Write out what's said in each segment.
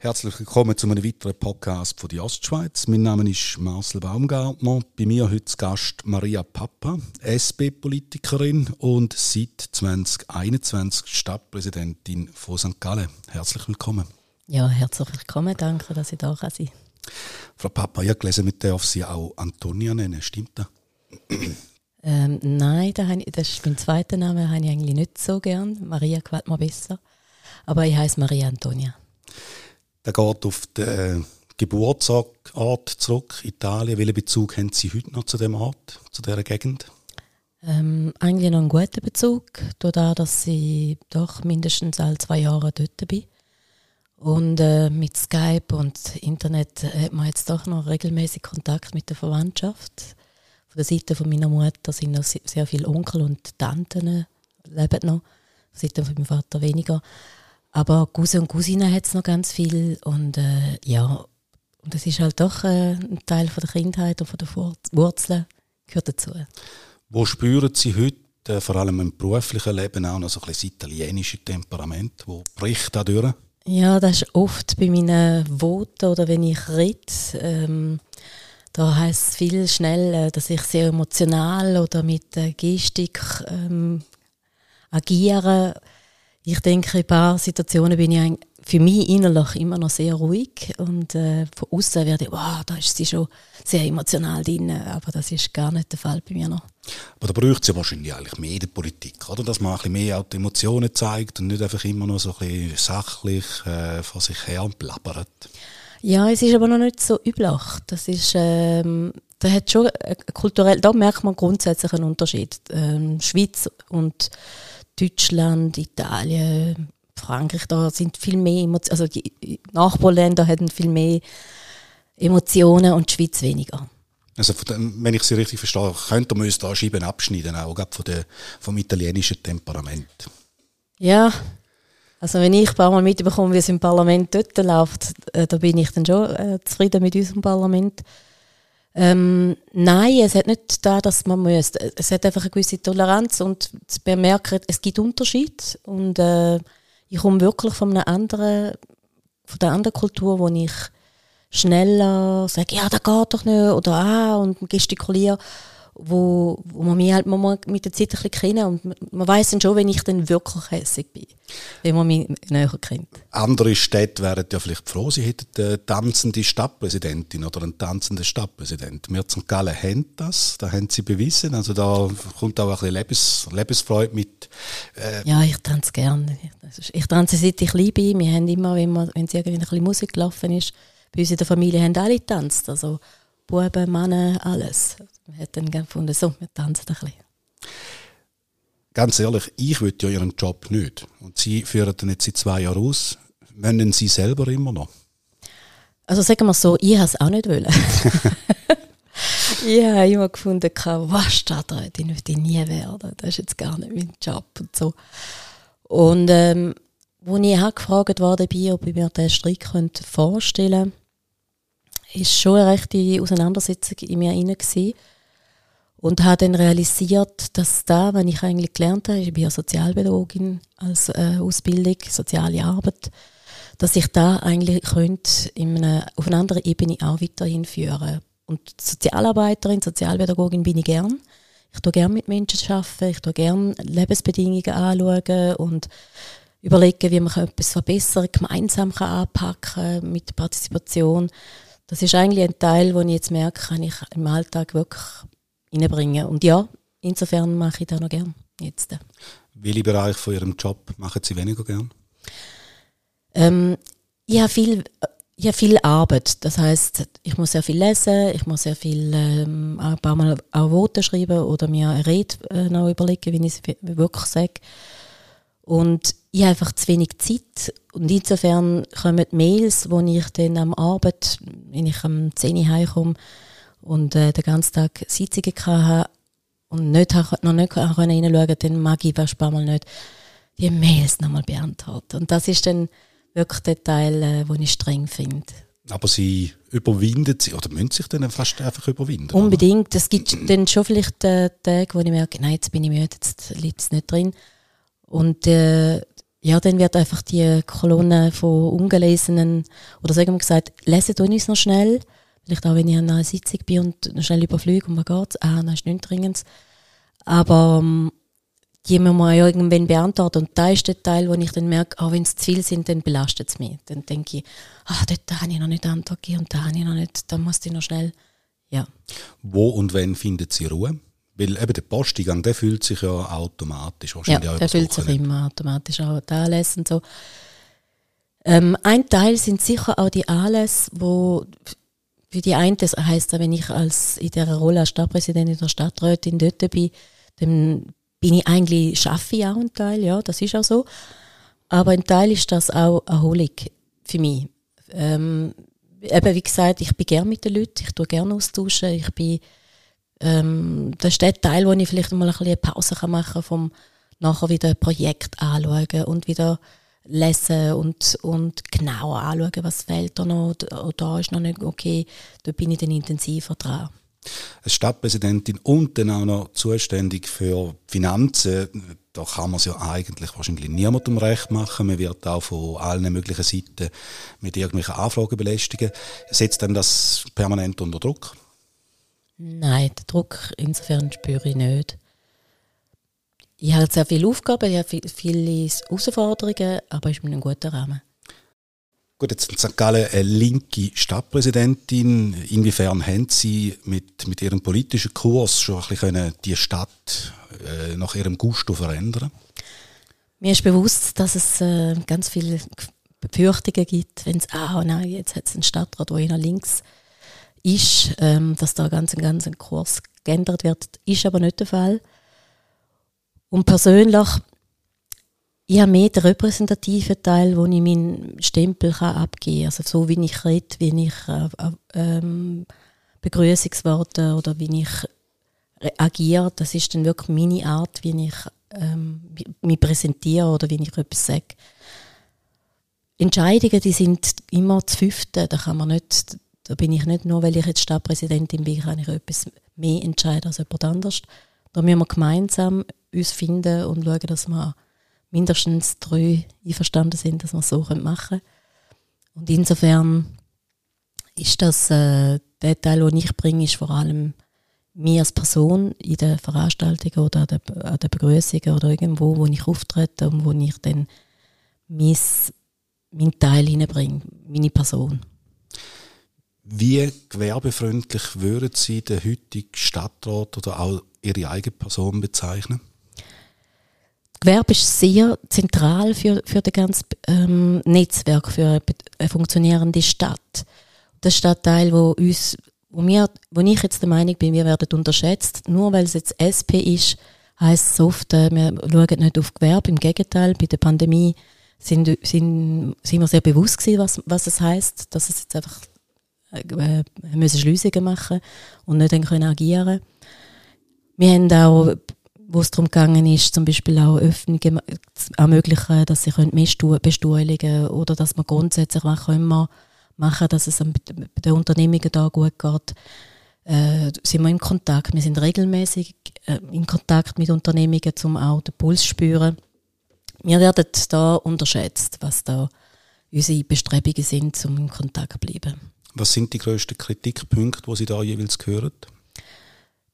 Herzlich willkommen zu einem weiteren Podcast von der Ostschweiz. Mein Name ist Marcel Baumgartner. Bei mir heute Gast Maria Papa, SP-Politikerin und seit 2021 Stadtpräsidentin von St. Gallen. Herzlich willkommen. Ja, herzlich willkommen. Danke, dass ich da sein kann. Frau Papa, ich habe gelesen, wir dürfen Sie auch Antonia nennen. Stimmt das? Ähm, nein, das ist mein zweiter Name, den habe ich eigentlich nicht so gern. Maria gefällt mir besser. Aber ich heiße Maria Antonia. Der geht auf den Geburtsort zurück, Italien. Welchen Bezug haben Sie heute noch zu dem Ort, zu dieser Gegend? Ähm, eigentlich noch einen guten Bezug, dadurch, dass ich doch mindestens alle zwei Jahre dort bin. Und äh, mit Skype und Internet hat man jetzt doch noch regelmäßig Kontakt mit der Verwandtschaft. Von der Seite von meiner Mutter sind noch sehr viele Onkel und Tanten leben noch. Von der Seite von meinem Vater weniger. Aber Cousins und Cousinen hat es noch ganz viel und äh, ja, und das ist halt doch äh, ein Teil von der Kindheit und von der Wurzeln gehört dazu. Wo spüren Sie heute, äh, vor allem im beruflichen Leben, auch noch so ein bisschen das italienische Temperament? Wo bricht da durch? Ja, das ist oft bei meinen Voten oder wenn ich rede. Ähm, da heißt es viel schnell, dass ich sehr emotional oder mit äh, Gestik ähm, agiere ich denke, in ein paar Situationen bin ich für mich innerlich immer noch sehr ruhig und äh, von außen werde ich, wow, da ist sie schon sehr emotional drin, aber das ist gar nicht der Fall bei mir noch. Aber da braucht es ja wahrscheinlich eigentlich mehr in der Politik, oder? Dass man ein mehr auch die Emotionen zeigt und nicht einfach immer nur so ein bisschen sachlich äh, vor sich her blabbert. Ja, es ist aber noch nicht so üblich. Das ist, ähm, da hat schon äh, kulturell, da merkt man grundsätzlich einen Unterschied. Ähm, Schweiz und Deutschland, Italien, Frankreich, da sind viel mehr Emotionen, also die Nachbarländer haben viel mehr Emotionen und die Schweiz weniger. Also dem, wenn ich Sie richtig verstehe, könnte man uns da Scheiben abschneiden, auch von der, vom italienischen Temperament. Ja, also wenn ich ein paar Mal mitbekomme, wie es im Parlament dort läuft, äh, da bin ich dann schon äh, zufrieden mit unserem Parlament. Ähm, nein, es hat nicht da, dass man muss. Es hat einfach eine gewisse Toleranz und zu bemerken, es gibt Unterschiede und äh, ich komme wirklich von einer anderen, von der anderen Kultur, wo ich schneller sage, ja, das geht doch nicht oder ah und gestikuliere wo, wo man mich halt man mit der Zeit ein bisschen kennen und man weiß dann schon, wenn ich dann wirklich hässig bin, wenn man mich näher kennt. Andere Städte wären ja vielleicht froh, sie hätten eine tanzende Stadtpräsidentin oder einen tanzenden Stadtpräsident. Wir St. Gallen haben das, da haben sie bewiesen, also da kommt auch ein bisschen Lebens, Lebensfreude mit. Äh ja, ich tanze gerne. Ich tanze seit ich liebe. Wir haben immer, wenn, man, wenn es irgendwie ein bisschen Musik gelaufen ist, bei uns in der Familie haben alle getanzt, also Buben, Männer, alles. Man hat dann gefunden, so, wir tanzen ein bisschen. Ganz ehrlich, ich würde ja Ihren Job nicht. Und Sie führen den jetzt seit zwei Jahren aus. Wollen Sie selber immer noch? Also sagen wir so, ich habe es auch nicht wollen. ich habe immer gefunden, was Stadträtin möchte ich nie werden. Das ist jetzt gar nicht mein Job und so. Und ähm, als ich auch gefragt wurde, ob ich mir diesen Strick vorstellen könnte, ist schon eine rechte Auseinandersetzung in mir hinein und habe dann realisiert, dass da, wenn ich eigentlich gelernt habe, ich bin ja Sozialpädagogin als äh, Ausbildung, soziale Arbeit, dass ich da eigentlich könnte in eine, auf eine andere Ebene auch weiterhin führen. Und Sozialarbeiterin, Sozialpädagogin bin ich gern. Ich tue gerne mit Menschen arbeiten, ich tue gerne Lebensbedingungen anschauen und überlegen, wie man etwas verbessern kann, gemeinsam anpacken mit Partizipation das ist eigentlich ein Teil, wo ich jetzt merke, kann ich im Alltag wirklich reinbringen. Und ja, insofern mache ich das noch gern jetzt. Welche Bereich von Ihrem Job machen Sie weniger gern? Ähm, ich habe viel, ich habe viel Arbeit. Das heißt, ich muss sehr viel lesen, ich muss sehr viel ähm, ein paar Mal auch Worte schreiben oder mir eine Rede äh, noch überlegen, wie ich es wirklich sage. Und ich habe einfach zu wenig Zeit. Und insofern kommen die Mails, wo ich dann am Abend, wenn ich am 10 Uhr heimkomme und äh, den ganzen Tag Sitzungen hatte und nicht, noch nicht reinschauen konnte, dann mag ich paar Mal nicht die Mails nochmal beantworten. Und das ist dann wirklich der Teil, äh, den ich streng finde. Aber sie überwinden sie, oder müssen sich dann fast einfach überwinden? Unbedingt. Es gibt dann schon vielleicht äh, Tage, wo ich merke, nein, jetzt bin ich müde, jetzt liegt es nicht drin. Und äh, ja, dann wird einfach die Kolonne von ungelesenen, oder sagen wir gesagt, lesen tun uns noch schnell, vielleicht auch wenn ich an einer Sitzung bin und schnell überfliege, um was geht's, ah, das ist nichts Dringendes. Aber ähm, die muss man ja irgendwann beantworten. Und da ist der Teil, wo ich dann merke, auch wenn es zu viel sind, dann belastet es mich. Dann denke ich, ah, dort habe ich noch nicht Antwort gegeben und da habe ich noch nicht, da muss ich noch schnell, ja. Wo und wann findet sie Ruhe? Weil eben der Posteingang, der fühlt sich ja automatisch wahrscheinlich Ja, der fühlt sich immer automatisch auch die Anlässe und so. Ähm, ein Teil sind sicher auch die Anlässe, wo für die einen, das heisst, wenn ich als in der Rolle als Stadtpräsidentin der Stadträtin dort bin, dann bin ich eigentlich, schaffe ich auch einen Teil, ja, das ist auch so. Aber ein Teil ist das auch Erholung für mich. Ähm, eben, wie gesagt, ich bin gerne mit den Leuten, ich tue gerne austauschen, ich bin, ähm, das ist der Teil, wo ich vielleicht mal ein bisschen Pause machen kann, vom nachher wieder Projekt anschauen und wieder lesen und, und genauer anschauen, was fehlt da noch, da ist noch nicht okay, da bin ich dann intensiver dran als Stadtpräsidentin und dann auch noch zuständig für Finanzen, da kann man es ja eigentlich wahrscheinlich niemandem recht machen. Man wird auch von allen möglichen Seiten mit irgendwelchen Anfragen belästigen. Setzt denn das permanent unter Druck? Nein, den Druck insofern spüre ich nicht. Ich habe sehr viele Aufgaben, ich habe viele Herausforderungen, aber es ist mir ein guter Rahmen. Gut, jetzt in St. Gallen eine linke Stadtpräsidentin. Inwiefern haben Sie mit, mit Ihrem politischen Kurs schon ein bisschen die Stadt äh, nach Ihrem Gusto verändern Mir ist bewusst, dass es äh, ganz viele Befürchtungen gibt, wenn es, ah nein, jetzt hat es einen Stadtrat, der eher links ist, ähm, dass da ganz, ganz ein Kurs geändert wird. Ist aber nicht der Fall. Und persönlich ich habe mehr den repräsentativen Teil, wo ich meinen Stempel abgeben kann. Also so wie ich rede, wie ich äh, äh, Begrüßungsworte oder wie ich agiere, das ist dann wirklich meine Art, wie ich ähm, mich präsentiere oder wie ich etwas sage. Entscheidungen, die sind immer zu fünfte, da kann man nicht, da bin ich nicht nur, weil ich jetzt Stadtpräsidentin bin, kann ich etwas mehr entscheiden als jemand anders. Da müssen wir gemeinsam uns finden und schauen, dass wir mindestens drei einverstanden sind, dass wir es so machen können. Und insofern ist das, äh, der Teil, den ich bringe, ist vor allem mir als Person in den Veranstaltungen oder an den, an den Begrüßungen oder irgendwo, wo ich auftrete und wo ich dann mein, meinen Teil hineinbringe, meine Person. Wie gewerbefreundlich würden Sie den heutigen Stadtrat oder auch Ihre eigene Person bezeichnen? Gewerbe ist sehr zentral für, für das ganze ähm, Netzwerk, für eine funktionierende Stadt. Der Stadtteil, wo uns, wo wir, wo ich jetzt der Meinung bin, wir werden unterschätzt, nur weil es jetzt SP ist, heisst es oft, äh, wir schauen nicht auf Gewerbe. Im Gegenteil, bei der Pandemie sind, sind, sind wir sehr bewusst gewesen, was, was es heisst, dass es jetzt einfach äh, müssen Schliessungen machen und nicht dann können agieren. Wir haben auch wo es darum gegangen ist, zum Beispiel auch Öffnungen zu ermöglichen, dass sie bestuhligen oder dass man grundsätzlich was immer machen dass es den Unternehmungen da gut geht. Äh, sind wir im Kontakt. Wir sind regelmäßig äh, in Kontakt mit Unternehmungen, um auch den Puls zu spüren. Wir werden da unterschätzt, was da unsere Bestrebungen sind, um in Kontakt zu bleiben. Was sind die grössten Kritikpunkte, die Sie da jeweils hören?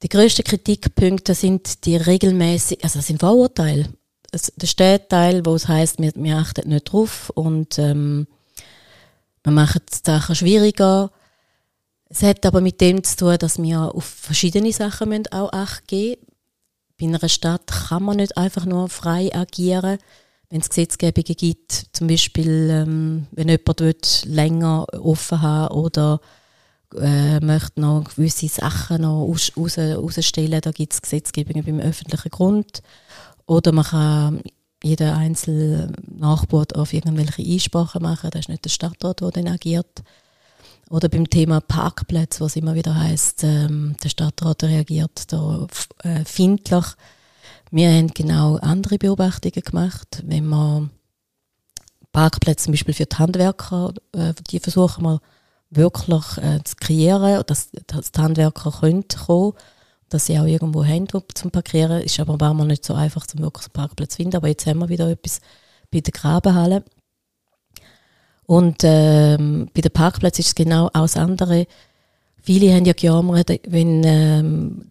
Die grössten Kritikpunkte sind die regelmäßig, also das sind Vorurteile. Ist der Teil, wo es heisst, wir, wir achten nicht drauf und ähm, wir machen die Sachen schwieriger. Es hat aber mit dem zu tun, dass wir auf verschiedene Sachen müssen auch Acht geben Bei einer Stadt kann man nicht einfach nur frei agieren. Wenn es Gesetzgebungen gibt, zum Beispiel, ähm, wenn jemand länger offen haben oder äh, möchte noch gewisse Sachen noch aus, raus, rausstellen. Da gibt es Gesetzgebungen beim öffentlichen Grund. Oder man kann jeder einzelne Nachbar auf irgendwelche Einsprachen machen. Das ist nicht der Stadtrat, der dann agiert. Oder beim Thema Parkplätze, was immer wieder heißt, ähm, der Stadtrat reagiert da äh, findlich. Wir haben genau andere Beobachtungen gemacht. Wenn man Parkplätze zum Beispiel für die Handwerker, äh, die versuchen wir wirklich äh, zu kreieren, dass, dass die Handwerker können kommen dass sie auch irgendwo haben zum Parkieren. Ist aber war mal nicht so einfach, zum wirklich einen Parkplatz zu finden. Aber jetzt haben wir wieder etwas bei der Grabenhalle. Und ähm, bei den Parkplätzen ist es genau das andere. Viele haben ja gejammert, wenn ähm,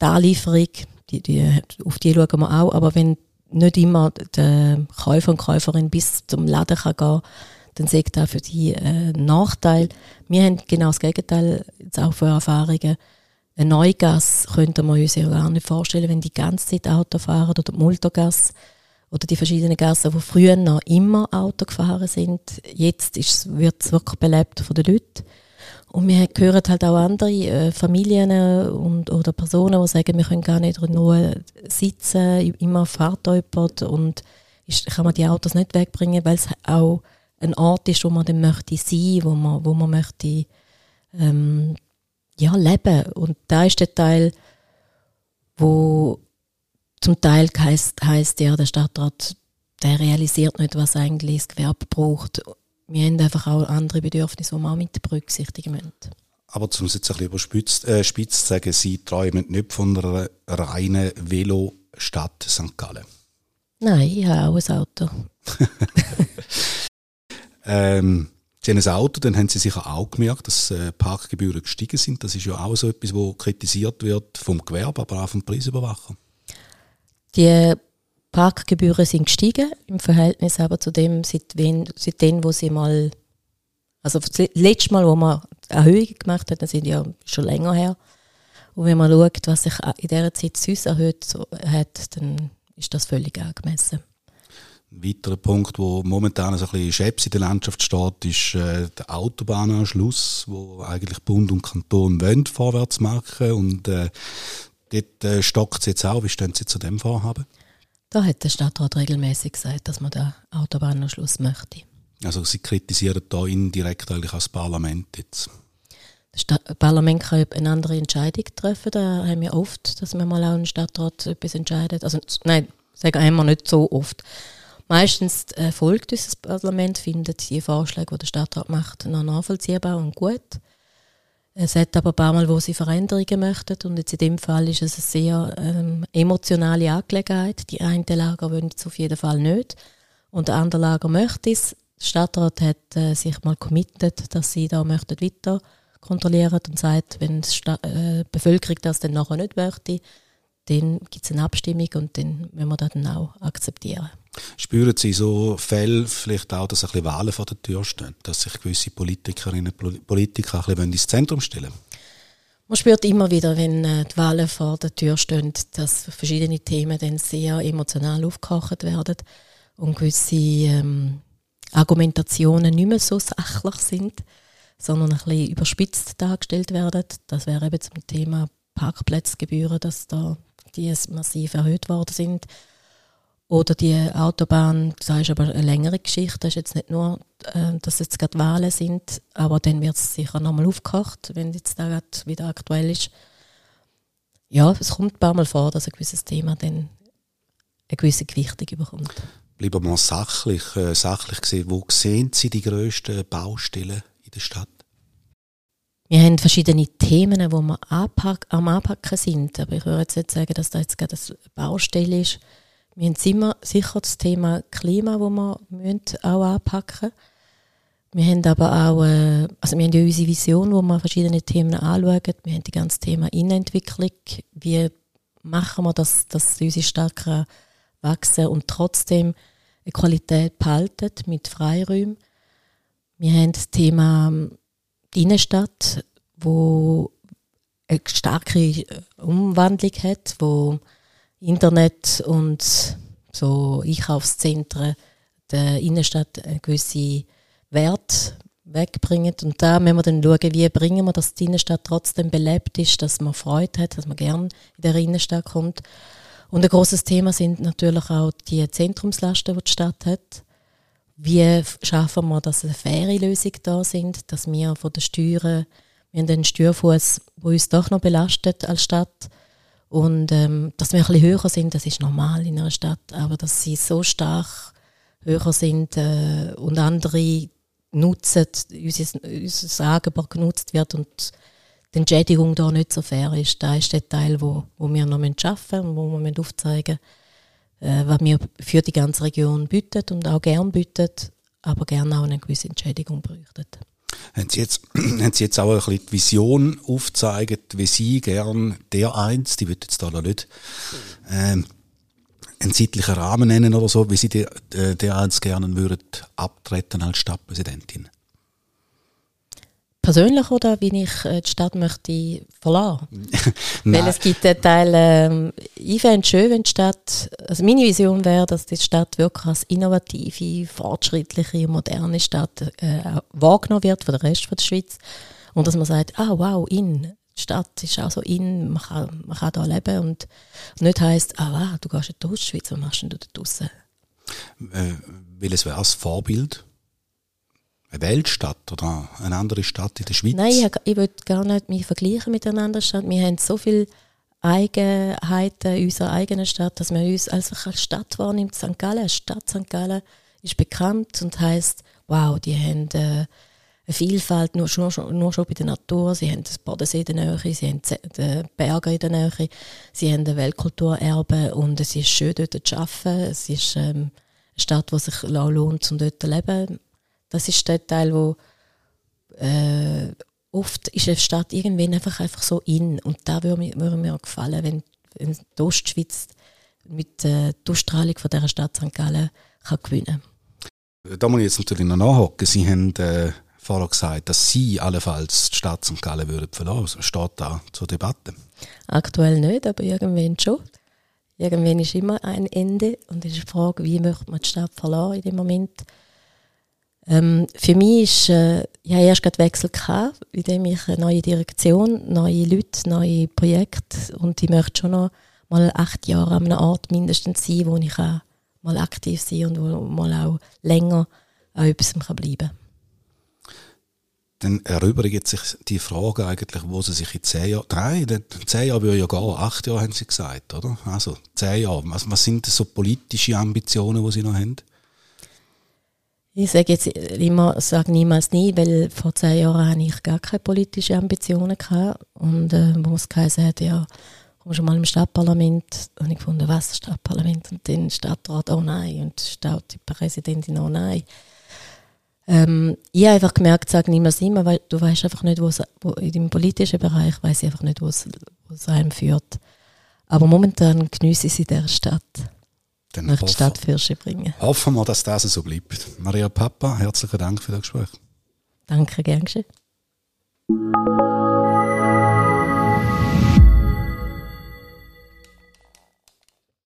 die Anlieferung, die, die, auf die schauen wir auch, aber wenn nicht immer der Käufer und Käuferin bis zum Laden kann gehen dann sagt das für die äh, Nachteil. Wir haben genau das Gegenteil, jetzt auch für Erfahrungen. Eine Neugasse könnten wir uns ja gar nicht vorstellen, wenn die ganze Zeit Auto fahren oder die Multogasse oder die verschiedenen Gassen, die früher noch immer Auto gefahren sind. Jetzt wird es wirklich belebt von den Leuten. Und wir hören halt auch andere äh, Familien und, oder Personen, die sagen, wir können gar nicht nur sitzen, immer fährt jemand und ist, kann man die Autos nicht wegbringen, weil es auch ein Ort ist, wo man dann möchte sein, wo man, wo man möchte ähm, ja, leben. Und da ist der Teil, wo zum Teil heisst, heisst ja, der Stadtrat, der realisiert nicht, was eigentlich das Gewerbe braucht. Wir haben einfach auch andere Bedürfnisse, die wir auch mit berücksichtigen müssen. Aber um es jetzt ein bisschen überspitzt äh, spitz zu sagen, Sie träumen nicht von einer reinen Velo-Stadt St. Gallen? Nein, ich habe auch ein Auto. ähm, Sie haben ein Auto, dann haben Sie sicher auch gemerkt, dass äh, Parkgebühren gestiegen sind. Das ist ja auch so etwas, was kritisiert wird vom Gewerbe, aber auch vom Preisüberwacher. Die Parkgebühren sind gestiegen im Verhältnis aber zu dem, seitdem, seitdem wo sie mal, also das letzte Mal, wo man Erhöhungen gemacht hat, das sind ja schon länger her. Und wenn man schaut, was sich in dieser Zeit sonst erhöht hat, dann ist das völlig angemessen. Ein weiterer Punkt, wo momentan so ein bisschen Scheps in der Landschaft steht, ist äh, der Autobahnanschluss, wo eigentlich Bund und Kanton wollen vorwärts machen und äh, Dort äh, stockt es jetzt auch. Wie stehen Sie zu dem Vorhaben? Da hat der Stadtrat regelmäßig gesagt, dass man den Autobahnanschluss möchte. Also Sie kritisieren da indirekt eigentlich als Parlament jetzt? Das Parlament kann eine andere Entscheidung treffen. Da haben wir oft, dass man mal auch ein Stadtrat etwas entscheidet. Also nein, sagen wir nicht so oft. Meistens äh, folgt unser Parlament, findet die Vorschläge, die der Stadtrat macht, noch nachvollziehbar und gut. Es hat aber ein paar Mal, wo sie Veränderungen möchten. Und jetzt in dem Fall ist es eine sehr ähm, emotionale Angelegenheit. Die eine Lager wollen es auf jeden Fall nicht. Und der andere Lager möchte es. Der Stadtrat hat äh, sich mal committed, dass sie da möchten weiter kontrollieren und sagt, wenn die äh, Bevölkerung das dann nachher nicht möchte, dann gibt es eine Abstimmung und dann müssen wir das dann auch akzeptieren. Spüren Sie so Fälle vielleicht auch, dass ein bisschen Wahlen vor der Tür stehen, dass sich gewisse Politikerinnen und Politiker ein bisschen ins Zentrum stellen man spürt immer wieder, wenn äh, die Wahlen vor der Tür stehen, dass verschiedene Themen dann sehr emotional aufgekocht werden und gewisse ähm, Argumentationen nicht mehr so sachlich sind, sondern ein bisschen überspitzt dargestellt werden. Das wäre eben zum Thema Parkplatzgebühren, dass da die massiv erhöht worden sind oder die Autobahn, das ist aber eine längere Geschichte. Das ist jetzt nicht nur, äh, dass jetzt gerade Wahlen sind, aber dann wird es sicher nochmal aufgekocht, wenn jetzt da gerade wieder aktuell ist. Ja, es kommt ein paar Mal vor, dass ein gewisses Thema dann eine gewisse Gewichtung bekommt. Bleiben wir mal sachlich, äh, sachlich gesehen. Wo sehen Sie die grössten Baustellen in der Stadt? Wir haben verschiedene Themen, wo wir anpack, am Anpacken sind. Aber ich würde jetzt nicht sagen, dass da jetzt gerade eine Baustelle ist wir haben immer sicher das Thema Klima, das wir müssen auch anpacken. Wir haben aber auch, äh, also wir haben ja unsere Vision, wo wir verschiedene Themen anschauen. Wir haben das ganze Thema Innenentwicklung. Wie machen wir das, dass unsere Stadt wachsen und trotzdem eine Qualität behalten mit Freiräumen. Wir haben das Thema ähm, die Innenstadt, wo eine starke Umwandlung hat, wo Internet und so Einkaufszentren der Innenstadt einen gewissen Wert wegbringen. Und da müssen wir dann schauen, wie bringen wir, dass die Innenstadt trotzdem belebt ist, dass man Freude hat, dass man gerne in der Innenstadt kommt. Und ein großes Thema sind natürlich auch die Zentrumslasten, die die Stadt hat. Wie schaffen wir, dass eine faire Lösung da sind, dass wir von den Steuern, wir haben den Steuerfuß, der uns doch noch belastet als Stadt, und ähm, dass wir ein bisschen höher sind, das ist normal in einer Stadt, aber dass sie so stark höher sind äh, und andere nutzen, unser, unser Angebot genutzt wird und die Entschädigung da nicht so fair ist. Da ist der Teil, wo, wo wir noch arbeiten müssen und wo wir aufzeigen müssen, äh, was wir für die ganze Region bieten und auch gern bieten, aber gerne auch eine gewisse Entschädigung bräuchten. Haben Sie jetzt, haben Sie jetzt auch ein bisschen die Vision aufgezeigt, wie Sie gern der eins, die wird jetzt da noch nicht ähm, einen zeitlichen Rahmen nennen oder so, wie Sie der, der eins gerne würden abtreten als Stadtpräsidentin? Persönlich oder wie ich äh, die Stadt möchte verlassen. Weil es gibt einen Teil, ähm, ich fände es schön, wenn die Stadt, also meine Vision wäre, dass die Stadt wirklich als innovative, fortschrittliche, moderne Stadt äh, wahrgenommen wird von der Rest der Schweiz und dass man sagt, ah wow, in, die Stadt ist auch so in, man kann, man kann da leben und nicht heisst, ah wow, du gehst in die Ostschweiz, was machst du da draussen? Äh, welches wäre das Vorbild? Eine Weltstadt oder eine andere Stadt in der Schweiz? Nein, ich, ich will gar nicht mich vergleichen mit einer anderen Stadt. Wir haben so viele Eigenheiten in unserer eigenen Stadt, dass man uns einfach als Stadt wahrnimmt. St. Gallen, Stadt St. Gallen ist bekannt und heißt, wow, die haben äh, eine Vielfalt nur schon, nur schon bei der Natur. Sie haben das Bodensee in der Nähe, sie haben die Berge in der Nähe, sie haben ein Weltkulturerbe und es ist schön dort zu arbeiten. Es ist ähm, eine Stadt, die sich lohnt, um dort zu leben das ist der Teil, wo äh, oft ist eine Stadt irgendwann einfach, einfach so in. Und da würde mir, würde mir gefallen, wenn, wenn die Ostschweiz mit äh, der Ausstrahlung von dieser Stadt St. Gallen kann gewinnen Da muss ich jetzt natürlich noch nachhaken. Sie haben äh, vorher gesagt, dass Sie allenfalls die Stadt St. Gallen würden verlassen. Steht da zur Debatte? Aktuell nicht, aber irgendwann schon. Irgendwann ist immer ein Ende und es ist die Frage, wie möchte man die Stadt verlassen in dem Moment. Ähm, für mich ist, äh, ich habe erst gerade Wechsel gehabt, indem ich eine neue Direktion, neue Leute, neue Projekte und ich möchte schon noch mal acht Jahre an einem Ort mindestens sein, wo ich auch mal aktiv sein und wo mal auch länger an etwas bleiben kann. Dann erübrigt sich die Frage eigentlich, wo sie sich in zehn Jahren, drei, zehn Jahre würde ja gehen, acht Jahre haben sie gesagt, oder? Also zehn Jahre. Was, was sind so politische Ambitionen, die sie noch haben? Ich sage jetzt immer, sage niemals nie, weil vor zehn Jahren hatte ich gar keine politischen Ambitionen gehabt. Und äh, wo es geheißen hat, ja, komm schon mal im Stadtparlament. Und ich gefunden, was Stadtparlament? Und dann Stadtrat, oh nein. Und Stadtpräsidentin, oh nein. Ähm, ich habe einfach gemerkt, sage niemals immer, weil du weißt einfach nicht, wo, in dem politischen Bereich weiß ich einfach nicht, wo es einem führt. Aber momentan genieße ich es in dieser Stadt. Dann nach die Stadtfirsche bringen. Hoffen wir, dass das so bleibt. Maria Papa, herzlichen Dank für das Gespräch. Danke, gern geschehen.